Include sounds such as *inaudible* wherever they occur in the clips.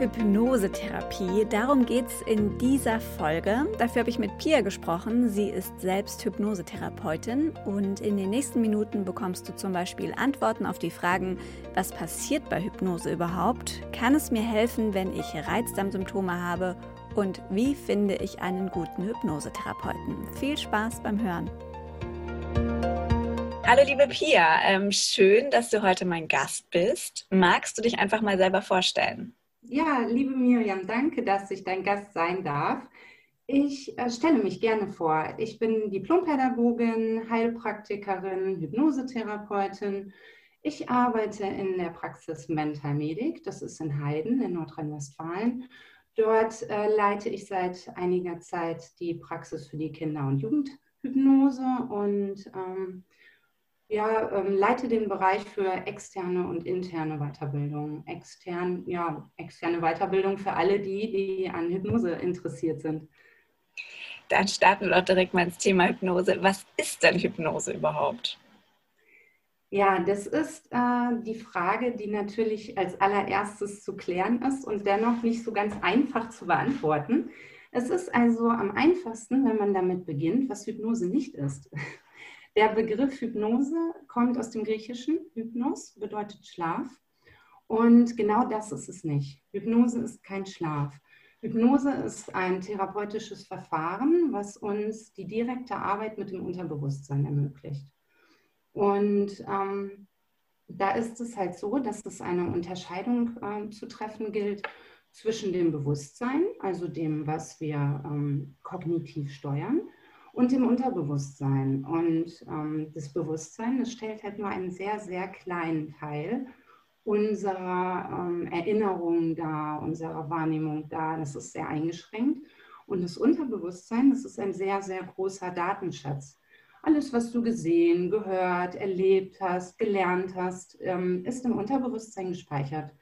Hypnosetherapie. Darum geht es in dieser Folge. Dafür habe ich mit Pia gesprochen. Sie ist selbst Hypnosetherapeutin und in den nächsten Minuten bekommst du zum Beispiel Antworten auf die Fragen, was passiert bei Hypnose überhaupt? Kann es mir helfen, wenn ich Reizdarmsymptome habe? Und wie finde ich einen guten Hypnosetherapeuten? Viel Spaß beim Hören. Hallo liebe Pia, ähm, schön, dass du heute mein Gast bist. Magst du dich einfach mal selber vorstellen? Ja, liebe Miriam, danke, dass ich dein Gast sein darf. Ich äh, stelle mich gerne vor. Ich bin Diplompädagogin, Heilpraktikerin, Hypnosetherapeutin. Ich arbeite in der Praxis Mental Medic, das ist in Heiden in Nordrhein-Westfalen. Dort äh, leite ich seit einiger Zeit die Praxis für die Kinder- und Jugendhypnose und ähm, ja, ähm, leite den Bereich für externe und interne Weiterbildung. Extern, ja, externe Weiterbildung für alle die, die an Hypnose interessiert sind. Dann starten wir doch direkt mal ins Thema Hypnose. Was ist denn Hypnose überhaupt? Ja, das ist äh, die Frage, die natürlich als allererstes zu klären ist und dennoch nicht so ganz einfach zu beantworten. Es ist also am einfachsten, wenn man damit beginnt, was Hypnose nicht ist. Der Begriff Hypnose kommt aus dem Griechischen. Hypnos bedeutet Schlaf. Und genau das ist es nicht. Hypnose ist kein Schlaf. Hypnose ist ein therapeutisches Verfahren, was uns die direkte Arbeit mit dem Unterbewusstsein ermöglicht. Und ähm, da ist es halt so, dass es eine Unterscheidung äh, zu treffen gilt zwischen dem Bewusstsein, also dem, was wir ähm, kognitiv steuern, und dem Unterbewusstsein. Und ähm, das Bewusstsein, das stellt halt nur einen sehr, sehr kleinen Teil unserer ähm, Erinnerung dar, unserer Wahrnehmung dar. Das ist sehr eingeschränkt. Und das Unterbewusstsein, das ist ein sehr, sehr großer Datenschatz. Alles, was du gesehen, gehört, erlebt hast, gelernt hast, ähm, ist im Unterbewusstsein gespeichert.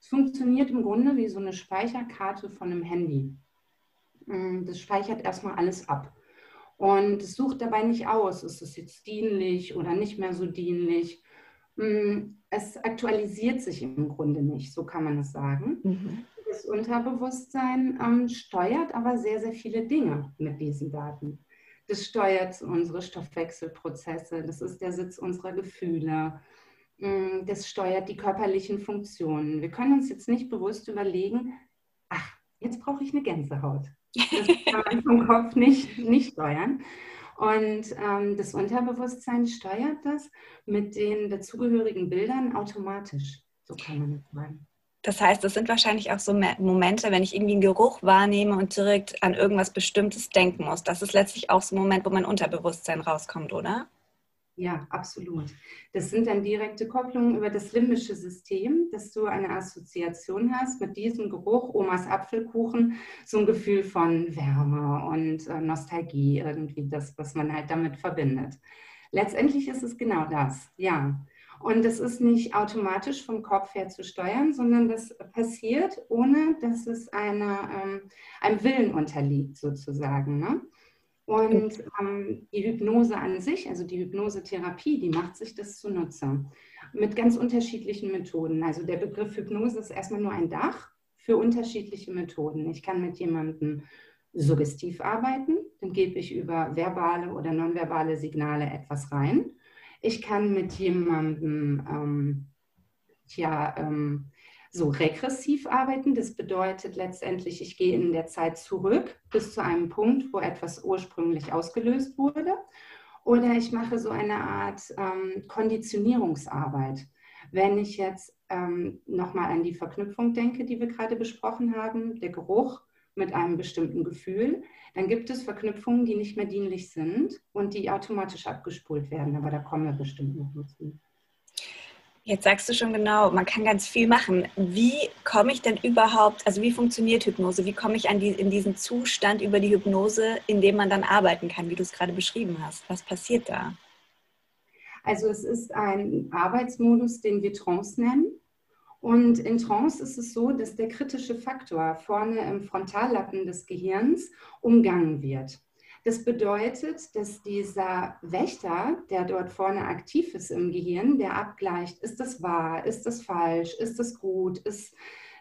Es funktioniert im Grunde wie so eine Speicherkarte von einem Handy. Mm, das speichert erstmal alles ab. Und es sucht dabei nicht aus, ist es jetzt dienlich oder nicht mehr so dienlich. Mm, es aktualisiert sich im Grunde nicht, so kann man es sagen. Mhm. Das Unterbewusstsein ähm, steuert aber sehr, sehr viele Dinge mit diesen Daten. Das steuert unsere Stoffwechselprozesse, das ist der Sitz unserer Gefühle, mm, das steuert die körperlichen Funktionen. Wir können uns jetzt nicht bewusst überlegen, ach, jetzt brauche ich eine Gänsehaut. Das kann man vom Kopf nicht, nicht steuern. Und ähm, das Unterbewusstsein steuert das mit den dazugehörigen Bildern automatisch. So kann man es sagen. Das heißt, es sind wahrscheinlich auch so Momente, wenn ich irgendwie einen Geruch wahrnehme und direkt an irgendwas Bestimmtes denken muss. Das ist letztlich auch so ein Moment, wo mein Unterbewusstsein rauskommt, oder? Ja, absolut. Das sind dann direkte Kopplungen über das limbische System, dass du eine Assoziation hast mit diesem Geruch, Omas Apfelkuchen, so ein Gefühl von Wärme und äh, Nostalgie, irgendwie das, was man halt damit verbindet. Letztendlich ist es genau das, ja. Und das ist nicht automatisch vom Kopf her zu steuern, sondern das passiert, ohne dass es eine, ähm, einem Willen unterliegt, sozusagen. Ne? Und ähm, die Hypnose an sich, also die Hypnosetherapie, die macht sich das zunutze mit ganz unterschiedlichen Methoden. Also der Begriff Hypnose ist erstmal nur ein Dach für unterschiedliche Methoden. Ich kann mit jemandem suggestiv arbeiten, dann gebe ich über verbale oder nonverbale Signale etwas rein. Ich kann mit jemandem ähm, tja, ähm, so regressiv arbeiten. Das bedeutet letztendlich, ich gehe in der Zeit zurück bis zu einem Punkt, wo etwas ursprünglich ausgelöst wurde. Oder ich mache so eine Art ähm, Konditionierungsarbeit. Wenn ich jetzt ähm, nochmal an die Verknüpfung denke, die wir gerade besprochen haben, der Geruch mit einem bestimmten Gefühl, dann gibt es Verknüpfungen, die nicht mehr dienlich sind und die automatisch abgespult werden. Aber da kommen wir bestimmt noch zu. Jetzt sagst du schon genau, man kann ganz viel machen. Wie komme ich denn überhaupt, also wie funktioniert Hypnose? Wie komme ich an die, in diesen Zustand über die Hypnose, in dem man dann arbeiten kann, wie du es gerade beschrieben hast? Was passiert da? Also es ist ein Arbeitsmodus, den wir Trance nennen. Und in Trance ist es so, dass der kritische Faktor vorne im Frontallappen des Gehirns umgangen wird. Das bedeutet, dass dieser Wächter, der dort vorne aktiv ist im Gehirn, der abgleicht, ist das wahr, ist das falsch, ist das gut, ist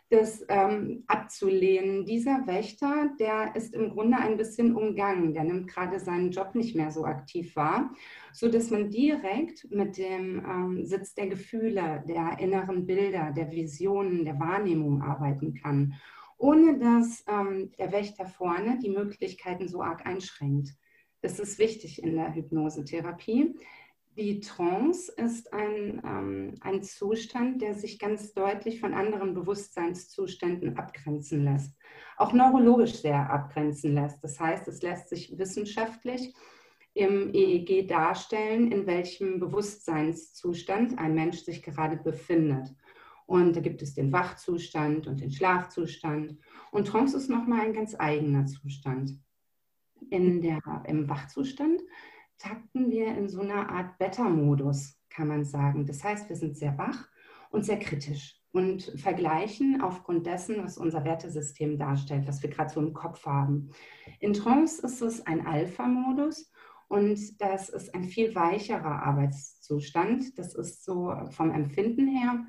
das ähm, abzulehnen. Dieser Wächter, der ist im Grunde ein bisschen umgangen. Der nimmt gerade seinen Job nicht mehr so aktiv wahr, sodass man direkt mit dem ähm, Sitz der Gefühle, der inneren Bilder, der Visionen, der Wahrnehmung arbeiten kann, ohne dass ähm, der Wächter vorne die Möglichkeiten so arg einschränkt. Das ist wichtig in der Hypnosetherapie. Die Trance ist ein, ähm, ein Zustand, der sich ganz deutlich von anderen Bewusstseinszuständen abgrenzen lässt. Auch neurologisch sehr abgrenzen lässt. Das heißt, es lässt sich wissenschaftlich im EEG darstellen, in welchem Bewusstseinszustand ein Mensch sich gerade befindet. Und da gibt es den Wachzustand und den Schlafzustand. Und Trance ist nochmal ein ganz eigener Zustand. In der, Im Wachzustand takten wir in so einer Art Beta-Modus, kann man sagen. Das heißt, wir sind sehr wach und sehr kritisch und vergleichen aufgrund dessen, was unser Wertesystem darstellt, was wir gerade so im Kopf haben. In Trance ist es ein Alpha-Modus und das ist ein viel weicherer Arbeitszustand. Das ist so vom Empfinden her,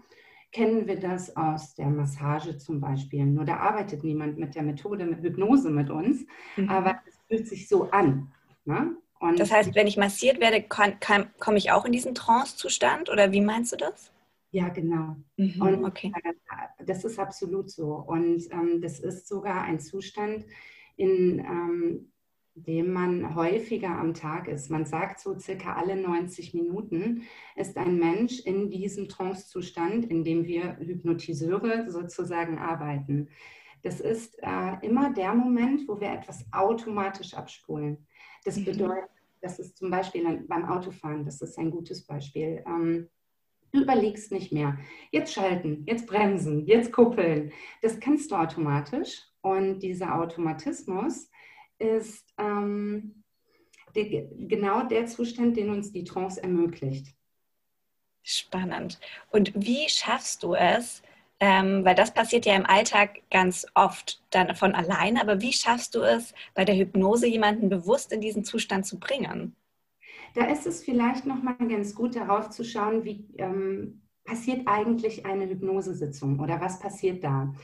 kennen wir das aus der Massage zum Beispiel. Nur da arbeitet niemand mit der Methode mit Hypnose mit uns, mhm. aber es fühlt sich so an. Ne? Das heißt, wenn ich massiert werde, komme ich auch in diesen Trance-Zustand oder wie meinst du das? Ja, genau. Mhm, und okay. das ist absolut so. Und ähm, das ist sogar ein Zustand, in ähm, dem man häufiger am Tag ist. Man sagt so circa alle 90 Minuten ist ein Mensch in diesem Trance-Zustand, in dem wir Hypnotiseure sozusagen arbeiten. Das ist äh, immer der Moment, wo wir etwas automatisch abspulen. Das mhm. bedeutet, das ist zum Beispiel beim Autofahren, das ist ein gutes Beispiel. Ähm, du überlegst nicht mehr, jetzt schalten, jetzt bremsen, jetzt kuppeln. Das kannst du automatisch. Und dieser Automatismus ist ähm, die, genau der Zustand, den uns die Trance ermöglicht. Spannend. Und wie schaffst du es, ähm, weil das passiert ja im Alltag ganz oft dann von alleine. Aber wie schaffst du es, bei der Hypnose jemanden bewusst in diesen Zustand zu bringen? Da ist es vielleicht nochmal ganz gut darauf zu schauen, wie ähm, passiert eigentlich eine Hypnosesitzung oder was passiert da.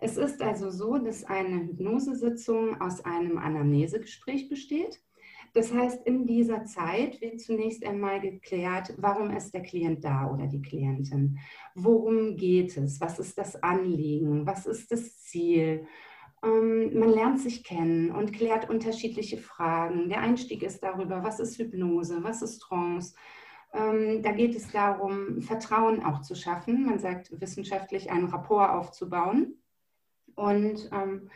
Es ist also so, dass eine Hypnosesitzung aus einem Anamnesegespräch besteht. Das heißt, in dieser Zeit wird zunächst einmal geklärt, warum ist der Klient da oder die Klientin? Worum geht es? Was ist das Anliegen? Was ist das Ziel? Ähm, man lernt sich kennen und klärt unterschiedliche Fragen. Der Einstieg ist darüber, was ist Hypnose, was ist Trance. Ähm, da geht es darum, Vertrauen auch zu schaffen. Man sagt wissenschaftlich, einen Rapport aufzubauen. Und ähm,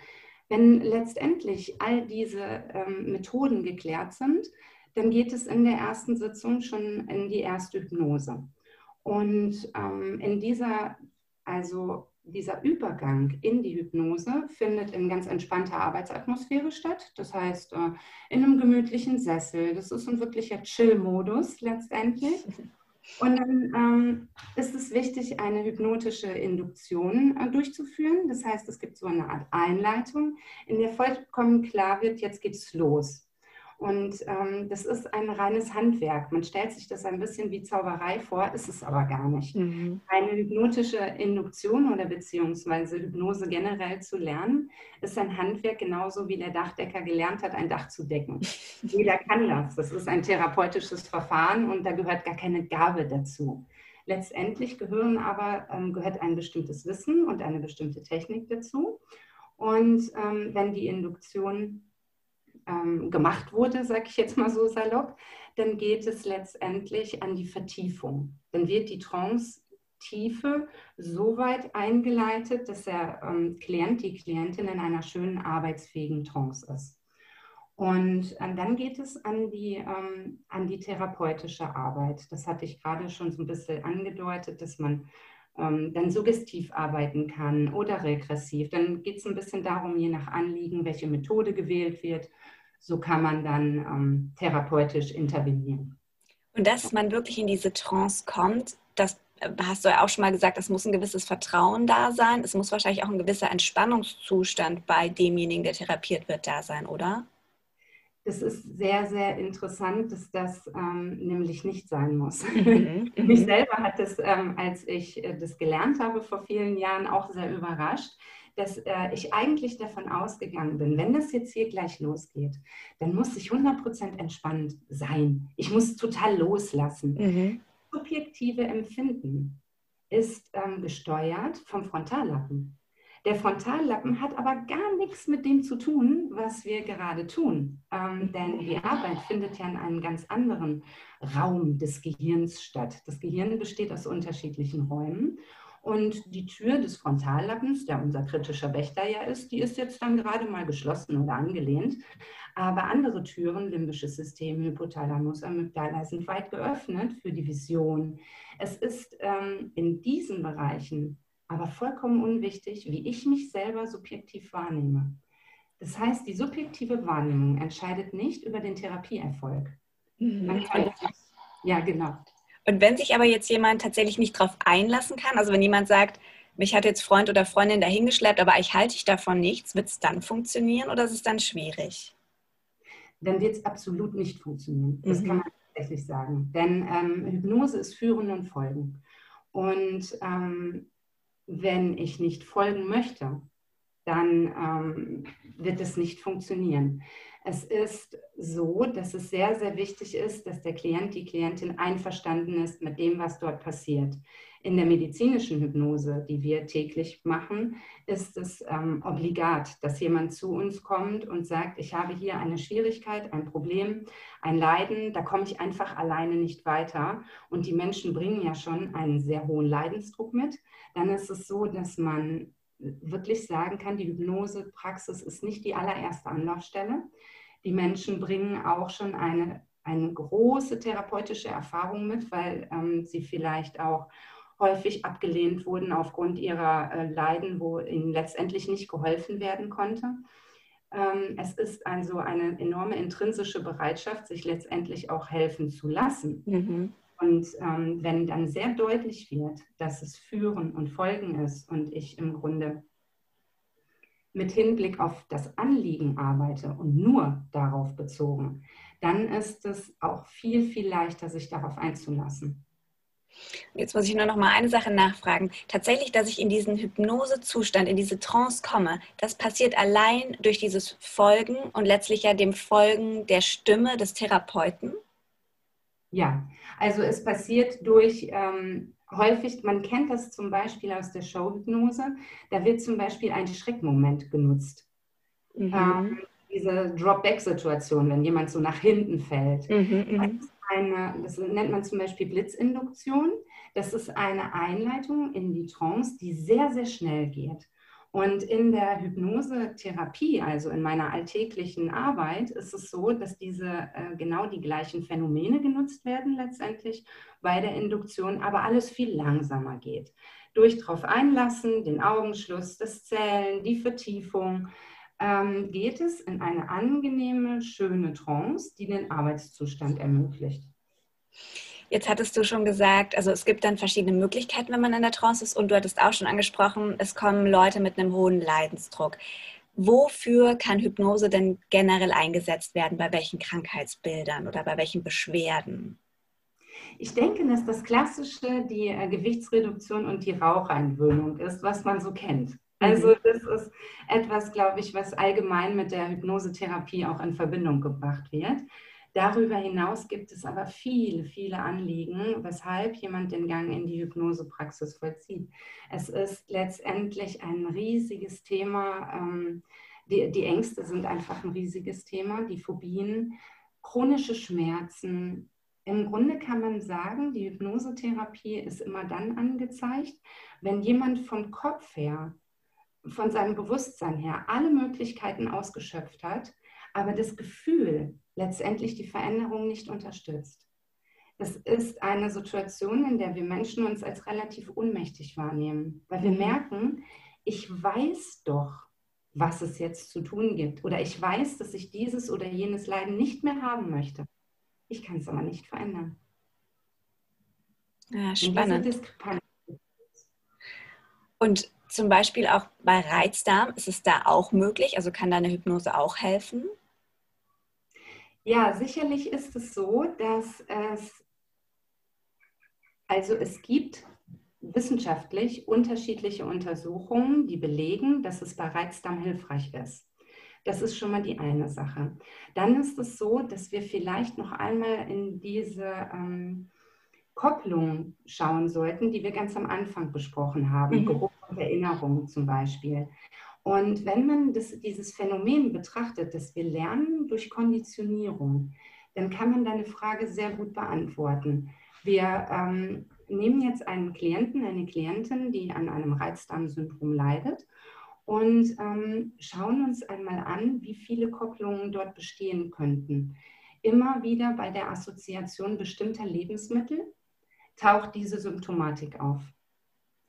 wenn letztendlich all diese ähm, Methoden geklärt sind, dann geht es in der ersten Sitzung schon in die erste Hypnose. Und ähm, in dieser, also dieser Übergang in die Hypnose findet in ganz entspannter Arbeitsatmosphäre statt. Das heißt, äh, in einem gemütlichen Sessel. Das ist ein wirklicher Chill-Modus letztendlich. *laughs* Und dann ähm, ist es wichtig, eine hypnotische Induktion äh, durchzuführen. Das heißt, es gibt so eine Art Einleitung, in der vollkommen klar wird, jetzt geht's los. Und ähm, das ist ein reines Handwerk. Man stellt sich das ein bisschen wie Zauberei vor, ist es aber gar nicht. Mhm. Eine hypnotische Induktion oder beziehungsweise Hypnose generell zu lernen, ist ein Handwerk, genauso wie der Dachdecker gelernt hat, ein Dach zu decken. *laughs* Jeder kann das. Das ist ein therapeutisches Verfahren und da gehört gar keine Gabe dazu. Letztendlich gehören aber, ähm, gehört ein bestimmtes Wissen und eine bestimmte Technik dazu. Und ähm, wenn die Induktion ähm, gemacht wurde, sage ich jetzt mal so salopp, dann geht es letztendlich an die Vertiefung. Dann wird die Trance-Tiefe so weit eingeleitet, dass der ähm, Klient, die Klientin in einer schönen arbeitsfähigen Trance ist. Und äh, dann geht es an die, ähm, an die therapeutische Arbeit. Das hatte ich gerade schon so ein bisschen angedeutet, dass man ähm, dann suggestiv arbeiten kann oder regressiv. Dann geht es ein bisschen darum, je nach Anliegen, welche Methode gewählt wird. So kann man dann ähm, therapeutisch intervenieren. Und dass man wirklich in diese Trance kommt, das äh, hast du ja auch schon mal gesagt, es muss ein gewisses Vertrauen da sein. Es muss wahrscheinlich auch ein gewisser Entspannungszustand bei demjenigen, der therapiert wird, da sein, oder? Das ist sehr, sehr interessant, dass das ähm, nämlich nicht sein muss. Mhm, *laughs* Mich mhm. selber hat es, ähm, als ich äh, das gelernt habe vor vielen Jahren, auch sehr überrascht, dass äh, ich eigentlich davon ausgegangen bin, wenn das jetzt hier gleich losgeht, dann muss ich 100% entspannt sein. Ich muss total loslassen. Mhm. Subjektive Empfinden ist ähm, gesteuert vom Frontallappen. Der Frontallappen hat aber gar nichts mit dem zu tun, was wir gerade tun. Ähm, denn die Arbeit findet ja in einem ganz anderen Raum des Gehirns statt. Das Gehirn besteht aus unterschiedlichen Räumen. Und die Tür des Frontallappens, der unser kritischer Wächter ja ist, die ist jetzt dann gerade mal geschlossen oder angelehnt. Aber andere Türen, limbisches System, Hypothalamus, Amygdala, sind weit geöffnet für die Vision. Es ist ähm, in diesen Bereichen aber vollkommen unwichtig, wie ich mich selber subjektiv wahrnehme. Das heißt, die subjektive Wahrnehmung entscheidet nicht über den Therapieerfolg. Mhm. Ja, genau. Und wenn sich aber jetzt jemand tatsächlich nicht darauf einlassen kann, also wenn jemand sagt, mich hat jetzt Freund oder Freundin dahingeschleppt, aber ich halte ich davon nichts, wird es dann funktionieren oder ist es dann schwierig? Dann wird es absolut nicht funktionieren. Das mhm. kann man tatsächlich sagen. Denn ähm, Hypnose ist Führen und Folgen. Und ähm, wenn ich nicht folgen möchte, dann ähm, wird es nicht funktionieren. Es ist so, dass es sehr, sehr wichtig ist, dass der Klient, die Klientin einverstanden ist mit dem, was dort passiert. In der medizinischen Hypnose, die wir täglich machen, ist es ähm, obligat, dass jemand zu uns kommt und sagt, ich habe hier eine Schwierigkeit, ein Problem, ein Leiden, da komme ich einfach alleine nicht weiter. Und die Menschen bringen ja schon einen sehr hohen Leidensdruck mit. Dann ist es so, dass man wirklich sagen kann, die Hypnosepraxis ist nicht die allererste Anlaufstelle. Die Menschen bringen auch schon eine, eine große therapeutische Erfahrung mit, weil ähm, sie vielleicht auch häufig abgelehnt wurden aufgrund ihrer äh, Leiden, wo ihnen letztendlich nicht geholfen werden konnte. Ähm, es ist also eine enorme intrinsische Bereitschaft, sich letztendlich auch helfen zu lassen. Mhm. Und ähm, wenn dann sehr deutlich wird, dass es Führen und Folgen ist und ich im Grunde mit Hinblick auf das Anliegen arbeite und nur darauf bezogen, dann ist es auch viel, viel leichter, sich darauf einzulassen. Jetzt muss ich nur noch mal eine Sache nachfragen. Tatsächlich, dass ich in diesen Hypnosezustand, in diese Trance komme, das passiert allein durch dieses Folgen und letztlich ja dem Folgen der Stimme des Therapeuten? Ja, also es passiert durch ähm, häufig, man kennt das zum Beispiel aus der Showhypnose, da wird zum Beispiel ein Schreckmoment genutzt. Mhm. Ähm, diese Drop-Back-Situation, wenn jemand so nach hinten fällt. Mhm, mhm. das, eine, das nennt man zum Beispiel Blitzinduktion. Das ist eine Einleitung in die Trance, die sehr, sehr schnell geht. Und in der Hypnosetherapie, also in meiner alltäglichen Arbeit, ist es so, dass diese äh, genau die gleichen Phänomene genutzt werden letztendlich bei der Induktion, aber alles viel langsamer geht. Durch drauf einlassen, den Augenschluss, das Zählen, die Vertiefung, ähm, geht es in eine angenehme, schöne Trance, die den Arbeitszustand ermöglicht. Jetzt hattest du schon gesagt, also es gibt dann verschiedene Möglichkeiten, wenn man in der Trance ist. Und du hattest auch schon angesprochen, es kommen Leute mit einem hohen Leidensdruck. Wofür kann Hypnose denn generell eingesetzt werden? Bei welchen Krankheitsbildern oder bei welchen Beschwerden? Ich denke, dass das Klassische die äh, Gewichtsreduktion und die Raucheingewöhnung ist, was man so kennt. Also mhm. das ist etwas, glaube ich, was allgemein mit der Hypnosetherapie auch in Verbindung gebracht wird. Darüber hinaus gibt es aber viele, viele Anliegen, weshalb jemand den Gang in die Hypnosepraxis vollzieht. Es ist letztendlich ein riesiges Thema. Ähm, die, die Ängste sind einfach ein riesiges Thema, die Phobien, chronische Schmerzen. Im Grunde kann man sagen, die Hypnosetherapie ist immer dann angezeigt, wenn jemand vom Kopf her, von seinem Bewusstsein her alle Möglichkeiten ausgeschöpft hat, aber das Gefühl, letztendlich die Veränderung nicht unterstützt. Es ist eine Situation, in der wir Menschen uns als relativ ohnmächtig wahrnehmen, weil wir merken, ich weiß doch, was es jetzt zu tun gibt. Oder ich weiß, dass ich dieses oder jenes Leiden nicht mehr haben möchte. Ich kann es aber nicht verändern. Ja, spannend. Und zum Beispiel auch bei Reizdarm ist es da auch möglich? Also kann da eine Hypnose auch helfen? Ja, sicherlich ist es so, dass es, also es gibt wissenschaftlich unterschiedliche Untersuchungen, die belegen, dass es bei Reizdarm hilfreich ist. Das ist schon mal die eine Sache. Dann ist es so, dass wir vielleicht noch einmal in diese ähm, Kopplung schauen sollten, die wir ganz am Anfang besprochen haben, mhm. Geruch und Erinnerung zum Beispiel. Und wenn man das, dieses Phänomen betrachtet, dass wir lernen durch Konditionierung, dann kann man deine Frage sehr gut beantworten. Wir ähm, nehmen jetzt einen Klienten, eine Klientin, die an einem Reizdarmsyndrom leidet und ähm, schauen uns einmal an, wie viele Kopplungen dort bestehen könnten. Immer wieder bei der Assoziation bestimmter Lebensmittel taucht diese Symptomatik auf.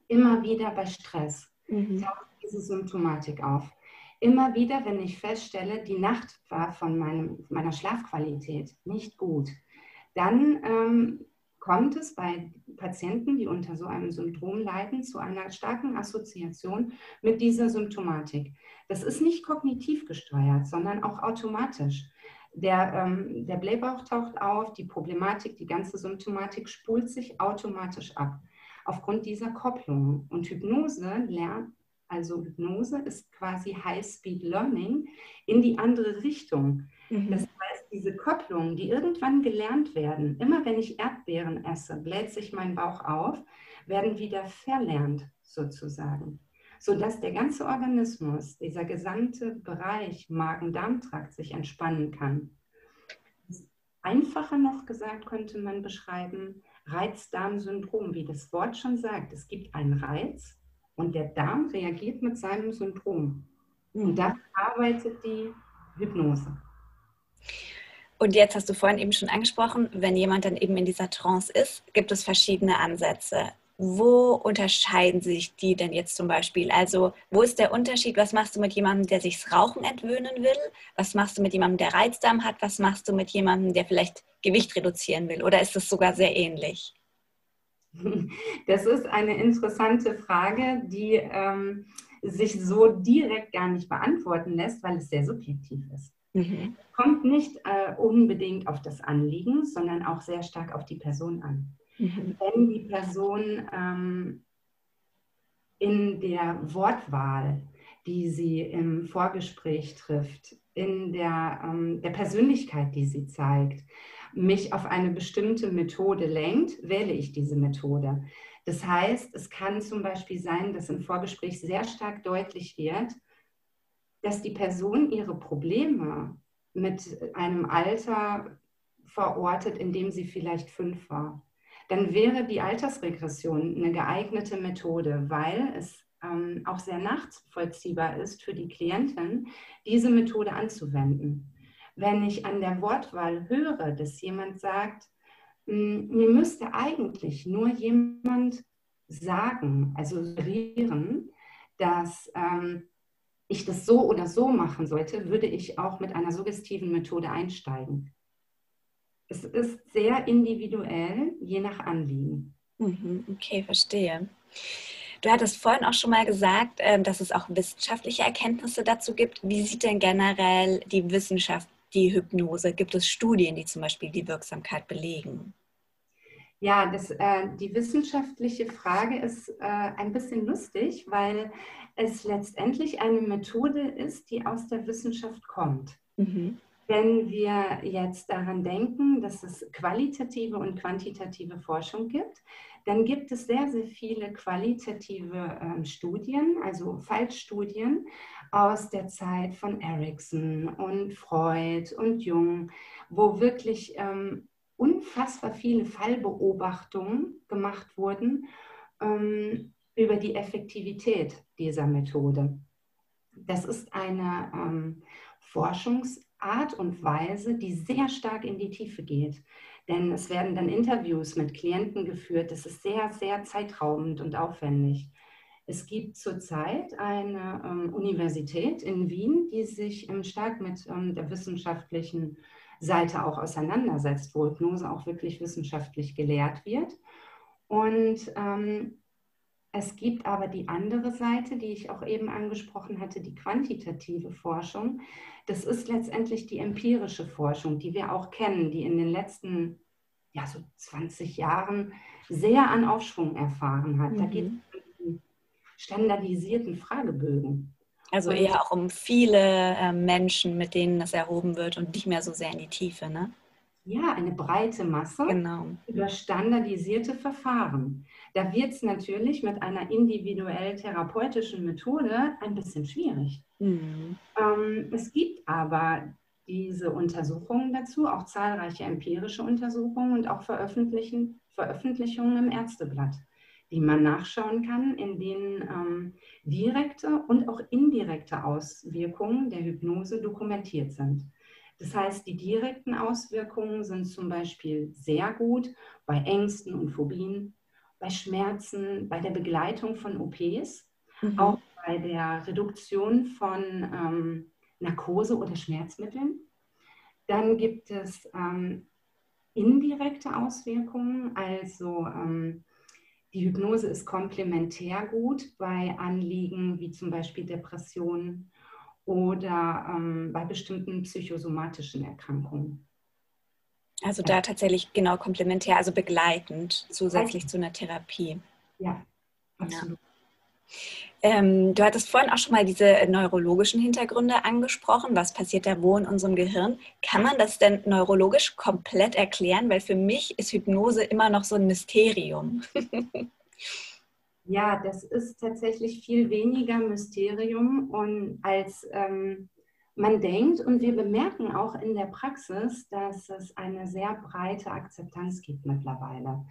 Immer wieder bei Stress mhm. taucht diese Symptomatik auf. Immer wieder, wenn ich feststelle, die Nacht war von meinem, meiner Schlafqualität nicht gut, dann ähm, kommt es bei Patienten, die unter so einem Syndrom leiden, zu einer starken Assoziation mit dieser Symptomatik. Das ist nicht kognitiv gesteuert, sondern auch automatisch. Der, ähm, der Blähbauch taucht auf, die Problematik, die ganze Symptomatik spult sich automatisch ab aufgrund dieser Kopplung. Und Hypnose lernt, also Hypnose ist quasi High-Speed Learning in die andere Richtung. Mhm. Das heißt, diese Kopplungen, die irgendwann gelernt werden, immer wenn ich Erdbeeren esse, bläht sich mein Bauch auf, werden wieder verlernt sozusagen. Sodass der ganze Organismus, dieser gesamte Bereich Magen-Darm-Trakt sich entspannen kann. Einfacher noch gesagt könnte man beschreiben, Reizdarmsyndrom, wie das Wort schon sagt. Es gibt einen Reiz und der Darm reagiert mit seinem Syndrom. Und mhm. da arbeitet die Hypnose. Und jetzt hast du vorhin eben schon angesprochen, wenn jemand dann eben in dieser Trance ist, gibt es verschiedene Ansätze. Wo unterscheiden sich die denn jetzt zum Beispiel? Also, wo ist der Unterschied? Was machst du mit jemandem, der sich das Rauchen entwöhnen will? Was machst du mit jemandem, der Reizdarm hat? Was machst du mit jemandem, der vielleicht Gewicht reduzieren will? Oder ist es sogar sehr ähnlich? *laughs* Das ist eine interessante Frage, die ähm, sich so direkt gar nicht beantworten lässt, weil es sehr subjektiv ist. Mhm. Kommt nicht äh, unbedingt auf das Anliegen, sondern auch sehr stark auf die Person an. Mhm. Wenn die Person ähm, in der Wortwahl, die sie im Vorgespräch trifft, in der, ähm, der Persönlichkeit, die sie zeigt, mich auf eine bestimmte Methode lenkt, wähle ich diese Methode. Das heißt, es kann zum Beispiel sein, dass im Vorgespräch sehr stark deutlich wird, dass die Person ihre Probleme mit einem Alter verortet, in dem sie vielleicht fünf war, dann wäre die Altersregression eine geeignete Methode, weil es ähm, auch sehr nachvollziehbar ist für die Klientin, diese Methode anzuwenden. Wenn ich an der Wortwahl höre, dass jemand sagt, hm, mir müsste eigentlich nur jemand sagen, also suggerieren, dass ähm, ich das so oder so machen sollte, würde ich auch mit einer suggestiven Methode einsteigen. Es ist sehr individuell, je nach Anliegen. Mhm, okay, verstehe. Du hattest vorhin auch schon mal gesagt, ähm, dass es auch wissenschaftliche Erkenntnisse dazu gibt. Wie sieht denn generell die Wissenschaft die Hypnose? Gibt es Studien, die zum Beispiel die Wirksamkeit belegen? Ja, das, äh, die wissenschaftliche Frage ist äh, ein bisschen lustig, weil es letztendlich eine Methode ist, die aus der Wissenschaft kommt. Mhm. Wenn wir jetzt daran denken, dass es qualitative und quantitative Forschung gibt, dann gibt es sehr, sehr viele qualitative äh, Studien, also Fallstudien aus der Zeit von Erickson und Freud und Jung, wo wirklich ähm, unfassbar viele Fallbeobachtungen gemacht wurden ähm, über die Effektivität dieser Methode. Das ist eine ähm, Forschungsart und Weise, die sehr stark in die Tiefe geht. Denn es werden dann Interviews mit Klienten geführt. Das ist sehr, sehr zeitraubend und aufwendig. Es gibt zurzeit eine ähm, Universität in Wien, die sich ähm, stark mit ähm, der wissenschaftlichen Seite auch auseinandersetzt, wo Hypnose auch wirklich wissenschaftlich gelehrt wird. Und ähm, Es gibt aber die andere Seite, die ich auch eben angesprochen hatte, die quantitative Forschung. Das ist letztendlich die empirische Forschung, die wir auch kennen, die in den letzten ja, so 20 Jahren sehr an Aufschwung erfahren hat. Mhm. Da geht es um standardisierten Fragebögen. Also eher auch um viele äh, Menschen, mit denen das erhoben wird und nicht mehr so sehr in die Tiefe, ne? Ja, eine breite Masse genau. über standardisierte Verfahren. Da wird es natürlich mit einer individuell therapeutischen Methode ein bisschen schwierig. Mhm. Ähm, es gibt aber diese Untersuchungen dazu, auch zahlreiche empirische Untersuchungen und auch Veröffentlichungen im Ärzteblatt, die man nachschauen kann, in denen ähm, direkte und auch indirekte Auswirkungen der Hypnose dokumentiert sind. Das heißt, die direkten Auswirkungen sind zum Beispiel sehr gut bei Ängsten und Phobien, bei Schmerzen, bei der Begleitung von OPs, mhm. auch bei der Reduktion von ähm, Narkose oder Schmerzmitteln. Dann gibt es ähm, indirekte Auswirkungen, also ähm, die Hypnose ist komplementär gut bei Anliegen wie zum Beispiel Depressionen oder ähm, bei bestimmten psychosomatischen Erkrankungen. Also da tatsächlich genau komplementär, also begleitend zusätzlich zu einer Therapie. Ja, absolut. Ja. Ähm, du hattest vorhin auch schon mal diese neurologischen Hintergründe angesprochen. Was passiert da wo in unserem Gehirn? Kann man das denn neurologisch komplett erklären? Weil für mich ist Hypnose immer noch so ein Mysterium. *laughs* Ja, das ist tatsächlich viel weniger Mysterium und als ähm, man denkt. Und wir bemerken auch in der Praxis, dass es eine sehr breite Akzeptanz gibt mittlerweile.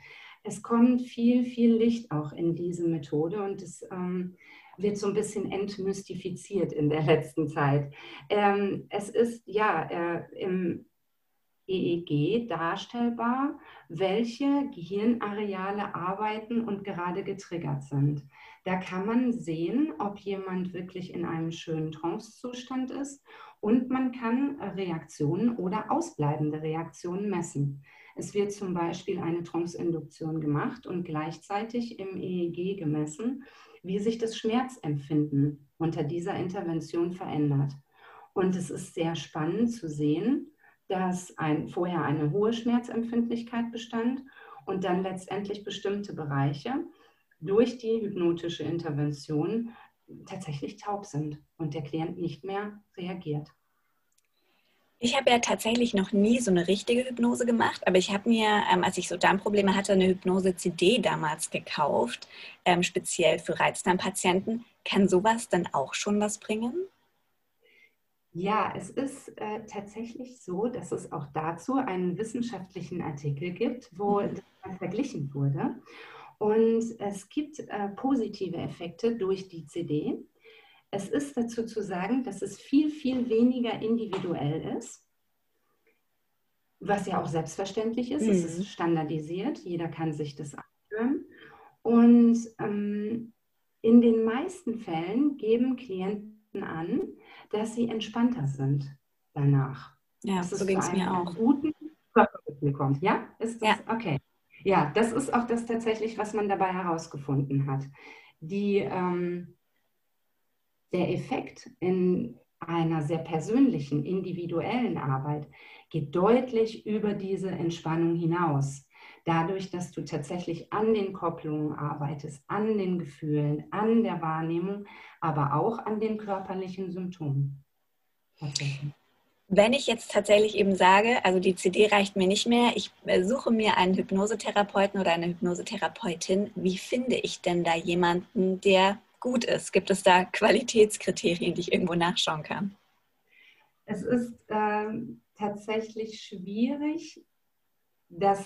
Es kommt viel, viel Licht auch in diese Methode und es ähm, wird so ein bisschen entmystifiziert in der *laughs* letzten Zeit. Ähm, es ist ja äh, im EEG darstellbar, welche Gehirnareale arbeiten und gerade getriggert sind. Da kann man sehen, ob jemand wirklich in einem schönen Trancezustand ist und man kann Reaktionen oder ausbleibende Reaktionen messen. Es wird zum Beispiel eine Trance-Induktion gemacht und gleichzeitig im EEG gemessen, wie sich das Schmerzempfinden unter dieser Intervention verändert. Und es ist sehr spannend zu sehen, dass ein, vorher eine hohe Schmerzempfindlichkeit bestand und dann letztendlich bestimmte Bereiche durch die hypnotische Intervention tatsächlich taub sind und der Klient nicht mehr reagiert. Ich habe ja tatsächlich noch nie so eine richtige Hypnose gemacht, aber ich habe mir, ähm, als ich so Darmprobleme hatte, eine Hypnose-CD damals gekauft, ähm, speziell für Reizdarmpatienten. Kann sowas dann auch schon was bringen? Ja, es ist äh, tatsächlich so, dass es auch dazu einen wissenschaftlichen Artikel gibt, wo mhm. das verglichen wurde. Und es gibt äh, positive Effekte durch die CD. Es ist dazu zu sagen, dass es viel, viel weniger individuell ist, was ja auch selbstverständlich ist. Mhm. Es ist mhm. standardisiert, jeder kann sich das anhören. Und ähm, in den meisten Fällen geben Klienten an, dass sie entspannter sind danach. Ja, dass so ging es mir auch. Guten kommt. Ja, ist das ja. okay? Ja, das ist auch das tatsächlich, was man dabei herausgefunden hat. Die, ähm, der Effekt in einer sehr persönlichen, individuellen Arbeit geht deutlich über diese Entspannung hinaus. Dadurch, dass du tatsächlich an den Kopplungen arbeitest, an den Gefühlen, an der Wahrnehmung, aber auch an den körperlichen Symptomen. Wenn ich jetzt tatsächlich eben sage, also die CD reicht mir nicht mehr, ich äh, suche mir einen Hypnosetherapeuten oder eine Hypnosetherapeutin, wie finde ich denn da jemanden, der gut ist? Gibt es da Qualitätskriterien, die ich irgendwo nachschauen kann? Es ist ähm, tatsächlich schwierig, das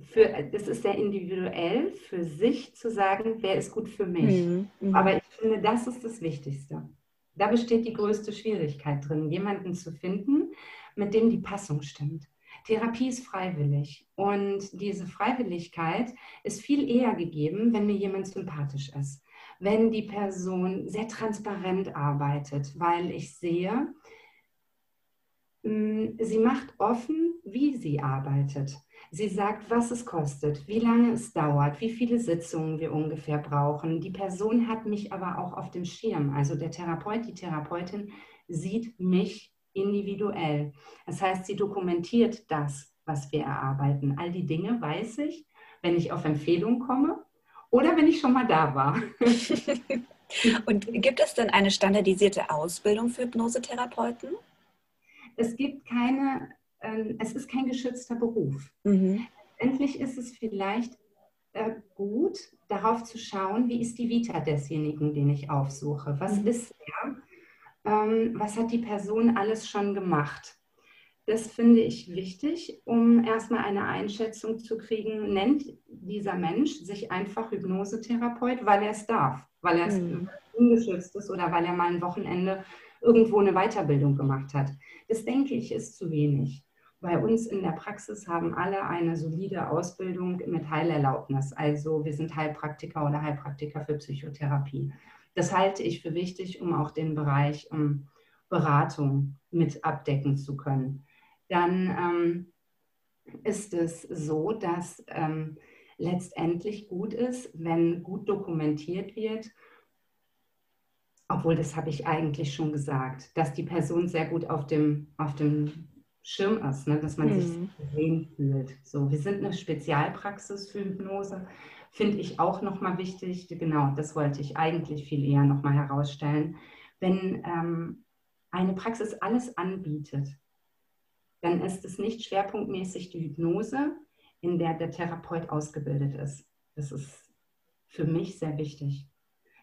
für, das ist sehr individuell für sich zu sagen, wer ist gut für mich. Mhm. mhm. Aber ich finde, das ist das Wichtigste. Da besteht die größte Schwierigkeit drin, jemanden zu finden, mit dem die Passung stimmt. Therapie ist freiwillig und diese Freiwilligkeit ist viel eher gegeben, wenn mir jemand sympathisch ist, wenn die Person sehr transparent arbeitet, weil ich sehe, mm, sie macht offen, wie sie arbeitet. Sie sagt, was es kostet, wie lange es dauert, wie viele Sitzungen wir ungefähr brauchen. Die Person hat mich aber auch auf dem Schirm. Also der Therapeut, die Therapeutin sieht mich individuell. Das heißt, sie dokumentiert das, was wir erarbeiten. All die Dinge weiß ich, wenn ich auf Empfehlung komme oder wenn ich schon mal da war. *laughs* Und gibt es denn eine standardisierte Ausbildung für Hypnosetherapeuten? Es gibt keine, es ist kein geschützter Beruf. Mhm. Endlich ist es vielleicht äh, gut, darauf zu schauen, wie ist die Vita desjenigen, den ich aufsuche. Was mhm. ist er? Ähm, was hat die Person alles schon gemacht? Das finde ich wichtig, um erstmal eine Einschätzung zu kriegen, nennt dieser Mensch sich einfach Hypnosetherapeut, weil er es darf, weil er es mhm. ungeschützt ist oder weil er mal ein Wochenende irgendwo eine Weiterbildung gemacht hat. Das denke ich ist zu wenig. Bei uns in der Praxis haben alle eine solide Ausbildung mit Heilerlaubnis. Also wir sind Heilpraktiker oder Heilpraktiker für Psychotherapie. Das halte ich für wichtig, um auch den Bereich um Beratung mit abdecken zu können dann ähm, ist es so, dass ähm, letztendlich gut ist, wenn gut dokumentiert wird, obwohl das habe ich eigentlich schon gesagt, dass die Person sehr gut auf dem, auf dem Schirm ist, ne? dass man mhm. sich gesehen fühlt. So, wir sind eine Spezialpraxis für Hypnose, finde ich auch nochmal wichtig. Genau, das wollte ich eigentlich viel eher nochmal herausstellen. Wenn ähm, eine Praxis alles anbietet, dann ist es nicht schwerpunktmäßig die Hypnose, in der der Therapeut ausgebildet ist. Das ist für mich sehr wichtig,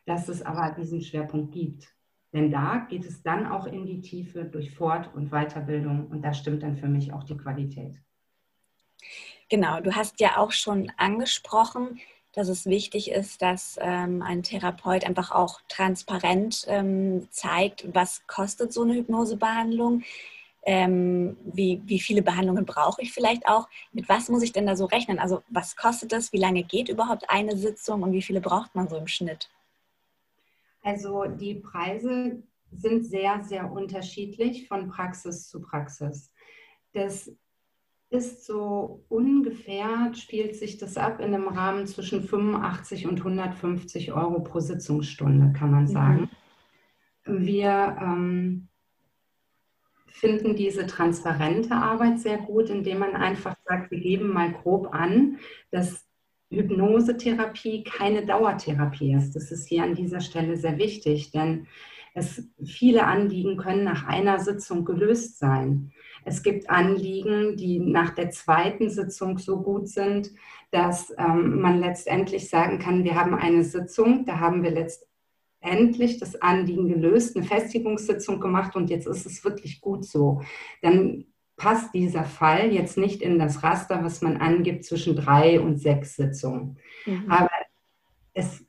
dass es aber diesen Schwerpunkt gibt. Denn da geht es dann auch in die Tiefe durch Fort- und Weiterbildung und da stimmt dann für mich auch die Qualität. Genau, du hast ja auch schon angesprochen, dass es wichtig ist, dass ähm, ein Therapeut einfach auch transparent ähm, zeigt, was kostet so eine Hypnosebehandlung ähm, wie, wie viele Behandlungen brauche ich vielleicht auch, mit was muss ich denn da so rechnen? Also was kostet das, wie lange geht überhaupt eine Sitzung und wie viele braucht man so im Schnitt? Also die Preise sind sehr, sehr unterschiedlich von Praxis zu Praxis. Das ist so ungefähr, spielt sich das ab in einem Rahmen zwischen 85 und 150 Euro pro Sitzungsstunde, kann man mhm. sagen. Mhm. Wir ähm, finden diese transparente Arbeit sehr gut, indem man einfach sagt, wir geben mal grob an, dass Hypnosetherapie keine Dauertherapie ist. Das ist hier an dieser Stelle sehr wichtig, denn es, viele Anliegen können nach einer Sitzung gelöst sein. Es gibt Anliegen, die nach der zweiten Sitzung so gut sind, dass ähm, man letztendlich sagen kann, wir haben eine Sitzung, da haben wir letzt, endlich das Anliegen gelöst, eine Festigungssitzung gemacht und jetzt ist es wirklich gut so. Dann passt dieser Fall jetzt nicht in das Raster, was man angibt zwischen drei und sechs Sitzungen. Mhm. Aber es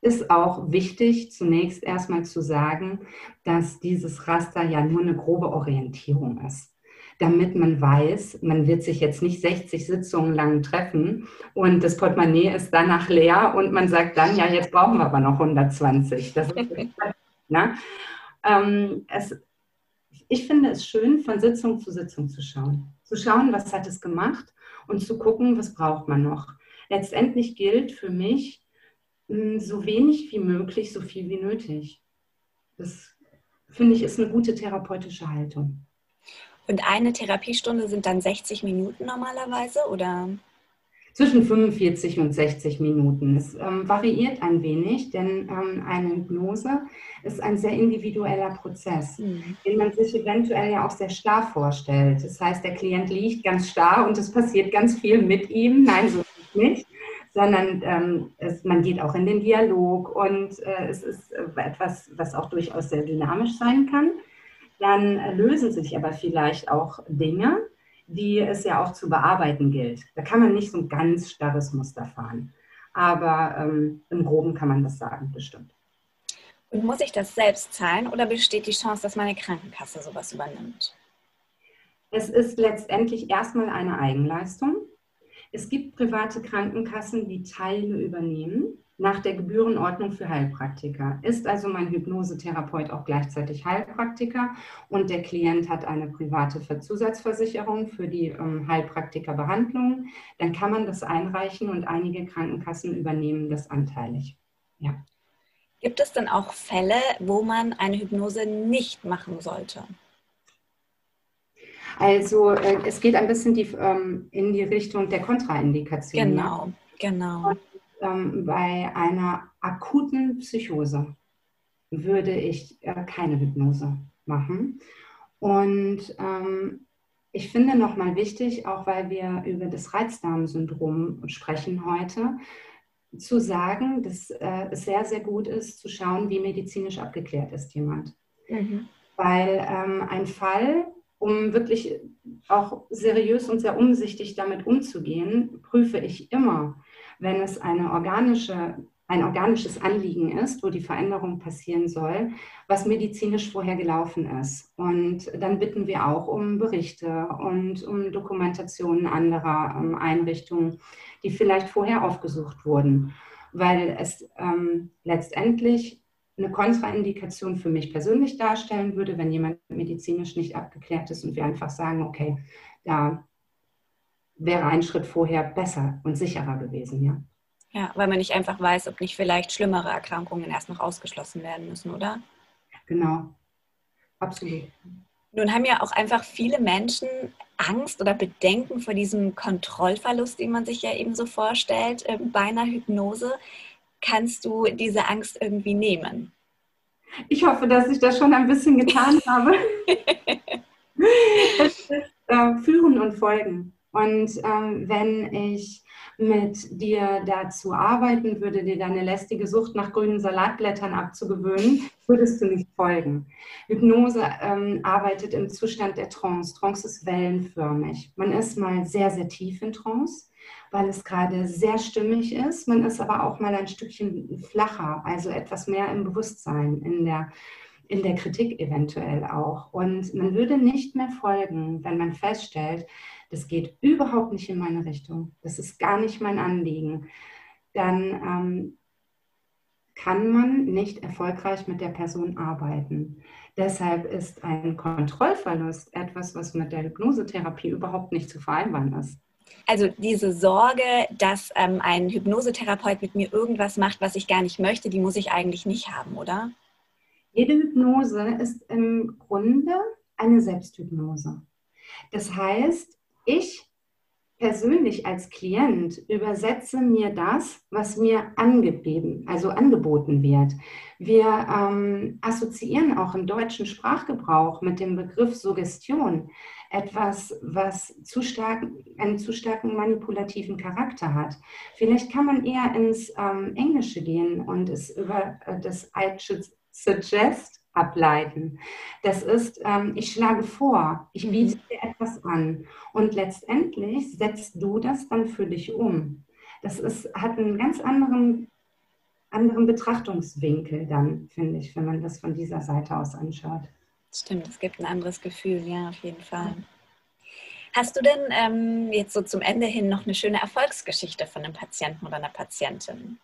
ist auch wichtig, zunächst erstmal zu sagen, dass dieses Raster ja nur eine grobe Orientierung ist damit man weiß, man wird sich jetzt nicht 60 Sitzungen lang treffen und das Portemonnaie ist danach leer und man sagt dann, ja, jetzt brauchen wir aber noch 120. Das ist, *laughs* ne? ähm, es, ich finde es schön, von Sitzung zu Sitzung zu schauen. Zu schauen, was hat es gemacht und zu gucken, was braucht man noch. Letztendlich gilt für mich, hm, so wenig wie möglich, so viel wie nötig. Das finde ich ist eine gute therapeutische Haltung. Und eine Therapiestunde sind dann 60 Minuten normalerweise, oder? Zwischen 45 und 60 Minuten. Es ähm, variiert ein wenig, denn ähm, eine Hypnose ist ein sehr individueller Prozess, mhm. den man sich eventuell ja auch sehr starr vorstellt. Das heißt, der Klient liegt ganz starr und es passiert ganz viel mit ihm. Nein, so ist es nicht sondern ähm, es, man geht auch in den Dialog und äh, es ist äh, etwas, was auch durchaus sehr dynamisch sein kann dann lösen sich aber vielleicht auch Dinge, die es ja auch zu bearbeiten gilt. Da kann man nicht so ein ganz starres Muster fahren. Aber ähm, im Groben kann man das sagen, bestimmt. Und muss ich das selbst zahlen oder besteht die Chance, dass meine Krankenkasse sowas übernimmt? Es ist letztendlich erstmal eine Eigenleistung. Es gibt private Krankenkassen, die Teile übernehmen. Nach der Gebührenordnung für Heilpraktiker. Ist also mein Hypnosetherapeut auch gleichzeitig Heilpraktiker und der Klient hat eine private Zusatzversicherung für die ähm, Heilpraktikerbehandlung, dann kann man das einreichen und einige Krankenkassen übernehmen das anteilig. Ja. Gibt es denn auch Fälle, wo man eine Hypnose nicht machen sollte? Also äh, es geht ein bisschen die, ähm, in die Richtung der Kontraindikation. Genau, ja? genau. Und ähm, bei einer akuten Psychose würde ich äh, keine Hypnose machen. Und ähm, ich finde nochmal wichtig, auch weil wir über das Reizdarmsyndrom sprechen heute, zu sagen, dass äh, es sehr, sehr gut ist, zu schauen, wie medizinisch abgeklärt ist jemand. Mhm. Weil ähm, ein Fall, um wirklich auch seriös und sehr umsichtig damit umzugehen, prüfe ich immer, wenn es eine organische, ein organisches Anliegen ist, wo die Veränderung passieren soll, was medizinisch vorher gelaufen ist. Und dann bitten wir auch um Berichte und um Dokumentationen anderer ähm, Einrichtungen, die vielleicht vorher aufgesucht wurden, weil es ähm, letztendlich eine Kontraindikation für mich persönlich darstellen würde, wenn jemand medizinisch nicht abgeklärt ist und wir einfach sagen, okay, da wäre ein Schritt vorher besser und sicherer gewesen, ja. Ja, weil man nicht einfach weiß, ob nicht vielleicht schlimmere Erkrankungen erst noch ausgeschlossen werden müssen, oder? Genau, absolut. Nun haben ja auch einfach viele Menschen Angst oder Bedenken vor diesem Kontrollverlust, den man sich ja eben so vorstellt äh, bei einer Hypnose. Kannst du diese Angst irgendwie nehmen? Ich hoffe, dass ich das schon ein bisschen getan *laughs* habe. *laughs* äh, Führen und Folgen. Und ähm, wenn ich mit dir dazu arbeiten würde, dir deine lästige Sucht nach grünen Salatblättern abzugewöhnen, würdest du nicht folgen. Hypnose ähm, arbeitet im Zustand der Trance. Trance ist wellenförmig. Man ist mal sehr, sehr tief in Trance, weil es gerade sehr stimmig ist. Man ist aber auch mal ein Stückchen flacher, also etwas mehr im Bewusstsein, in der in der Kritik eventuell auch. Und man würde nicht mehr folgen, wenn man feststellt, das geht überhaupt nicht in meine Richtung, das ist gar nicht mein Anliegen, dann ähm, kann man nicht erfolgreich mit der Person arbeiten. Deshalb ist ein Kontrollverlust etwas, was mit der Hypnosetherapie überhaupt nicht zu vereinbaren ist. Also diese Sorge, dass ähm, ein Hypnosetherapeut mit mir irgendwas macht, was ich gar nicht möchte, die muss ich eigentlich nicht haben, oder? Jede Hypnose ist im Grunde eine Selbsthypnose. Das heißt, ich persönlich als Klient übersetze mir das, was mir angegeben, also angeboten wird. Wir ähm, assoziieren auch im deutschen Sprachgebrauch mit dem Begriff Suggestion etwas, was zu stark, einen zu starken manipulativen Charakter hat. Vielleicht kann man eher ins ähm, Englische gehen und es über äh, das I should suggest ableiten. Das ist, ähm, ich schlage vor, ich mhm. biete dir etwas an und letztendlich setzt du das dann für dich um. Das ist, hat einen ganz anderen, anderen Betrachtungswinkel dann, finde ich, wenn man das von dieser Seite aus anschaut. Stimmt, es gibt ein anderes Gefühl, ja, auf jeden Fall. Hast du denn ähm, jetzt so zum Ende hin noch eine schöne Erfolgsgeschichte von einem Patienten oder einer Patientin?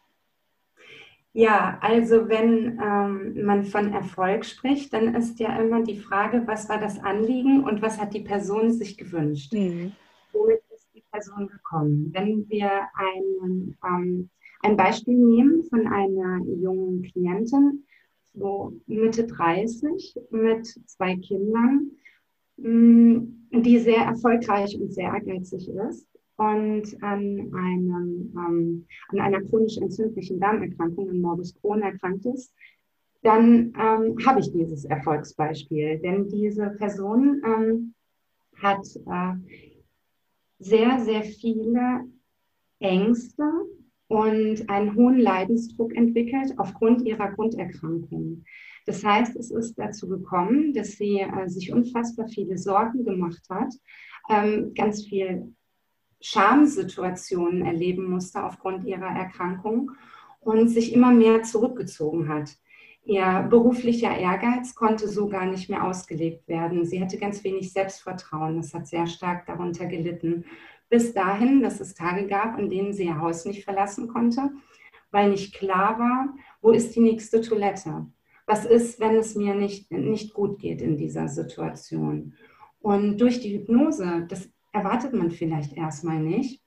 Ja, also wenn ähm, man von Erfolg spricht, dann ist ja immer die Frage, was war das Anliegen und was hat die Person sich gewünscht? Mhm. Womit ist die Person gekommen? Wenn wir einen, ähm, ein Beispiel nehmen von einer jungen Klientin, so Mitte 30 mit zwei Kindern, mh, mm, die sehr erfolgreich und sehr ehrgeizig ist und an, einem, ähm, an einer chronisch entzündlichen Darmerkrankung, an Morbus Crohn erkrankt ist, dann ähm, habe ich dieses Erfolgsbeispiel. Denn diese Person ähm, hat äh, sehr, sehr viele Ängste und einen hohen Leidensdruck entwickelt aufgrund ihrer Grunderkrankung. Das heißt, es ist dazu gekommen, dass sie äh, sich unfassbar viele Sorgen gemacht hat, ähm, ganz viel Schamsituationen erleben musste aufgrund ihrer Erkrankung und sich immer mehr zurückgezogen hat. Ihr beruflicher Ehrgeiz konnte so gar nicht mehr ausgelebt werden. Sie hatte ganz wenig Selbstvertrauen. Das hat sehr stark darunter gelitten. Bis dahin, dass es Tage gab, in denen sie ihr Haus nicht verlassen konnte, weil nicht klar war, wo ist die nächste Toilette? Was ist, wenn es mir nicht, nicht gut geht in dieser Situation? Und durch die Hypnose, das erwartet man vielleicht erstmal nicht,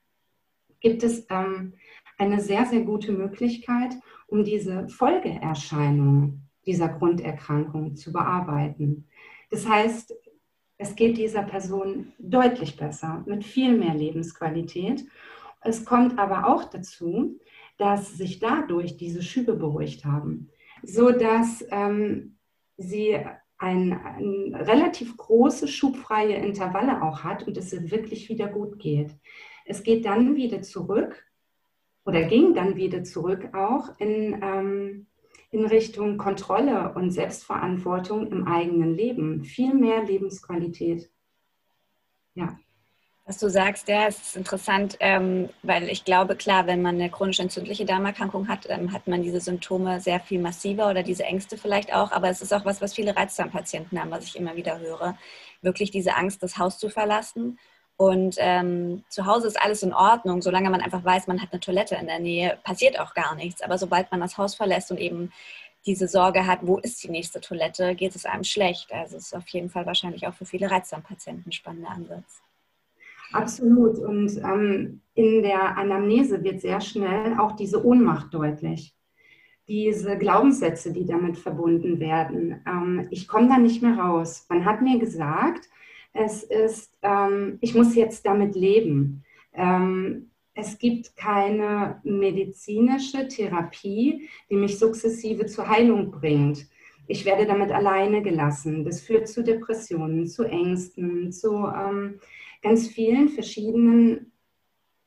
gibt es ähm, eine sehr, sehr gute Möglichkeit, um diese Folgeerscheinungen dieser Grunderkrankung zu bearbeiten. Das heißt, es geht dieser Person deutlich besser, mit viel mehr Lebensqualität. Es kommt aber auch dazu, dass sich dadurch diese Schübe beruhigt haben, sodass ähm, sie ein, ein, relativ große schubfreie Intervalle auch hat und es wirklich wieder gut geht. Es geht dann wieder zurück oder ging dann wieder zurück auch in, ähm, in Richtung Kontrolle und Selbstverantwortung im eigenen Leben. Viel mehr Lebensqualität. Ja. Was du sagst, ja, ist interessant, ähm, weil ich glaube, klar, wenn man eine chronisch entzündliche Darmerkrankung hat, ähm, hat man diese Symptome sehr viel massiver oder diese Ängste vielleicht auch. Aber es ist auch was, was viele Reizdarmpatienten haben, was ich immer wieder höre. Wirklich diese Angst, das Haus zu verlassen. Und ähm, zu Hause ist alles in Ordnung, solange man einfach weiß, man hat eine Toilette in der Nähe, passiert auch gar nichts. Aber sobald man das Haus verlässt und eben diese Sorge hat, wo ist die nächste Toilette, geht es einem schlecht. Also es ist auf jeden Fall wahrscheinlich auch für viele Reizdarmpatienten ein spannender Ansatz. Absolut. Und ähm, in der Anamnese wird sehr schnell auch diese Ohnmacht deutlich. Diese Glaubenssätze, die damit verbunden werden. Ähm, ich komme da nicht mehr raus. Man hat mir gesagt, es ist, ähm, ich muss jetzt damit leben. Ähm, es gibt keine medizinische Therapie, die mich sukzessive zur Heilung bringt. Ich werde damit alleine gelassen. Das führt zu Depressionen, zu Ängsten, zu ähm, ganz vielen verschiedenen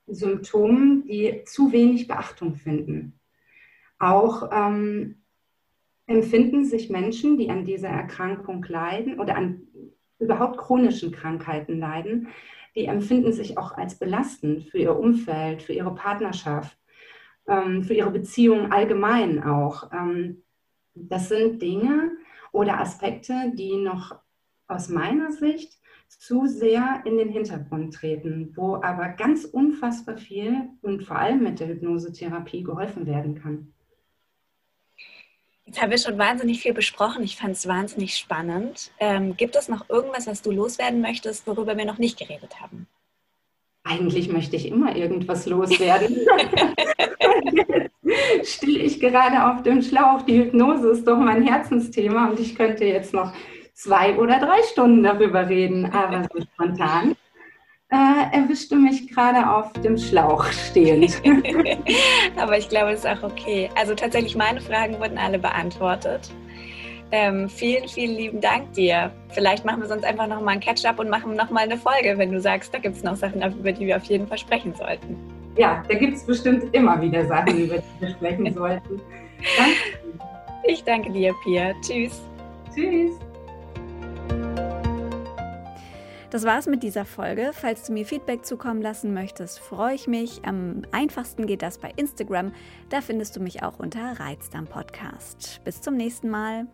Symptomen, die zu wenig Beachtung finden. Auch ähm, empfinden sich Menschen, die an dieser Erkrankung leiden oder an überhaupt chronischen Krankheiten leiden, die empfinden sich auch als belastend für ihr Umfeld, für ihre Partnerschaft, ähm, für ihre Beziehung allgemein auch. Ähm, das sind Dinge oder Aspekte, die noch aus meiner Sicht zu sehr in den Hintergrund treten, wo aber ganz unfassbar viel und vor allem mit der Hypnosetherapie geholfen werden kann. Jetzt haben wir schon wahnsinnig viel besprochen. Ich fand es wahnsinnig spannend. Ähm, gibt es noch irgendwas, was du loswerden möchtest, worüber wir noch nicht geredet haben? Eigentlich möchte ich immer irgendwas loswerden. *laughs* stehe ich gerade auf dem Schlauch. Die Hypnose ist doch mein Herzensthema und ich könnte jetzt noch zwei oder drei Stunden darüber reden, aber so spontan äh, erwischte mich gerade auf dem Schlauch stehend. *laughs* aber ich glaube, es ist auch okay. Also tatsächlich, meine Fragen wurden alle beantwortet. Ähm, vielen, vielen lieben Dank dir. Vielleicht machen wir sonst einfach nochmal ein Catch-up und machen nochmal eine Folge, wenn du sagst, da gibt es noch Sachen, über die wir auf jeden Fall sprechen sollten. Ja, da gibt es bestimmt immer wieder Sachen, über die wir sprechen sollten. Danke. Ich danke dir, Pia. Tschüss. Tschüss. Das war's mit dieser Folge. Falls du mir Feedback zukommen lassen möchtest, freue ich mich. Am einfachsten geht das bei Instagram. Da findest du mich auch unter Reizdarm Podcast. Bis zum nächsten Mal.